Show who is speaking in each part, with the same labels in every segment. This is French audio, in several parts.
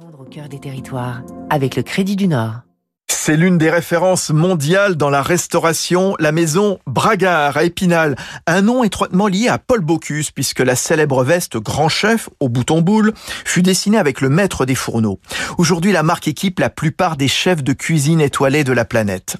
Speaker 1: Au cœur des territoires avec le Crédit du Nord.
Speaker 2: C'est l'une des références mondiales dans la restauration, la maison Bragard à Épinal. Un nom étroitement lié à Paul Bocuse, puisque la célèbre veste grand chef au bouton boule fut dessinée avec le maître des fourneaux. Aujourd'hui, la marque équipe la plupart des chefs de cuisine étoilés de la planète.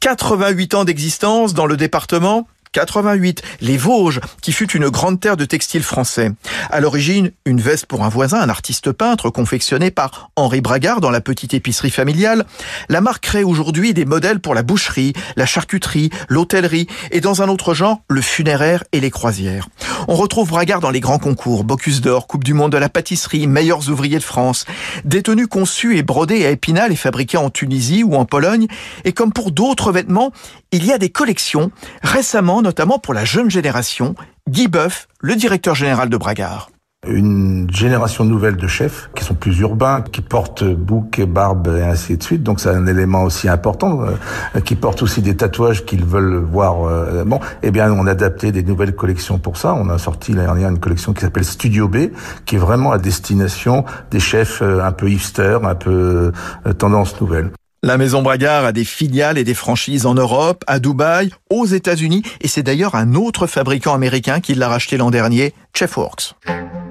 Speaker 2: 88 ans d'existence dans le département, 88, les Vosges, qui fut une grande terre de textile français. À l'origine, une veste pour un voisin, un artiste peintre, confectionné par Henri Bragard dans la petite épicerie familiale. La marque crée aujourd'hui des modèles pour la boucherie, la charcuterie, l'hôtellerie et dans un autre genre, le funéraire et les croisières. On retrouve Bragard dans les grands concours, Bocuse d'Or, Coupe du Monde de la pâtisserie, meilleurs ouvriers de France. Des tenues conçues et brodées à Épinal et fabriquées en Tunisie ou en Pologne. Et comme pour d'autres vêtements, il y a des collections. Récemment, notamment pour la jeune génération, Guy Boeuf, le directeur général de Bragard.
Speaker 3: Une génération nouvelle de chefs qui sont plus urbains, qui portent bouc et barbe et ainsi de suite. Donc c'est un élément aussi important, euh, qui portent aussi des tatouages qu'ils veulent voir. Euh, bon, eh bien on a adapté des nouvelles collections pour ça. On a sorti l'année dernière une collection qui s'appelle Studio B, qui est vraiment à destination des chefs euh, un peu hipster, un peu tendance nouvelle.
Speaker 2: La maison Bragard a des filiales et des franchises en Europe, à Dubaï, aux États-Unis, et c'est d'ailleurs un autre fabricant américain qui l'a racheté l'an dernier, Chefworks.